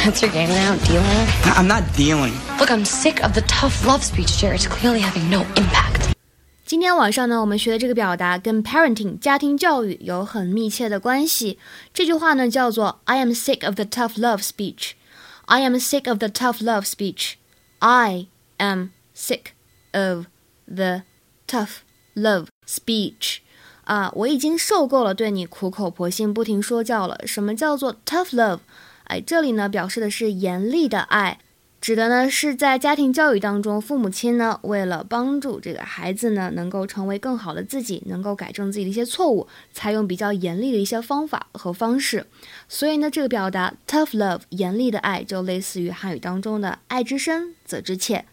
That's your game now, dealing? I'm not dealing. Look, I'm sick of the tough love speech, Jared. It's clearly having no impact. 今天晚上呢，我们学的这个表达跟 parenting 家庭教育有很密切的关系。这句话呢叫做 I am sick of the tough love speech. I am sick of the tough love speech. I am sick of the tough love speech. 啊，我已经受够了对你苦口婆心、不停说教了。什么叫做 tough love？ 哎，这里呢表示的是严厉的爱。指的呢是在家庭教育当中，父母亲呢为了帮助这个孩子呢能够成为更好的自己，能够改正自己的一些错误，采用比较严厉的一些方法和方式。所以呢，这个表达 tough love 严厉的爱，就类似于汉语当中的爱之深责之切。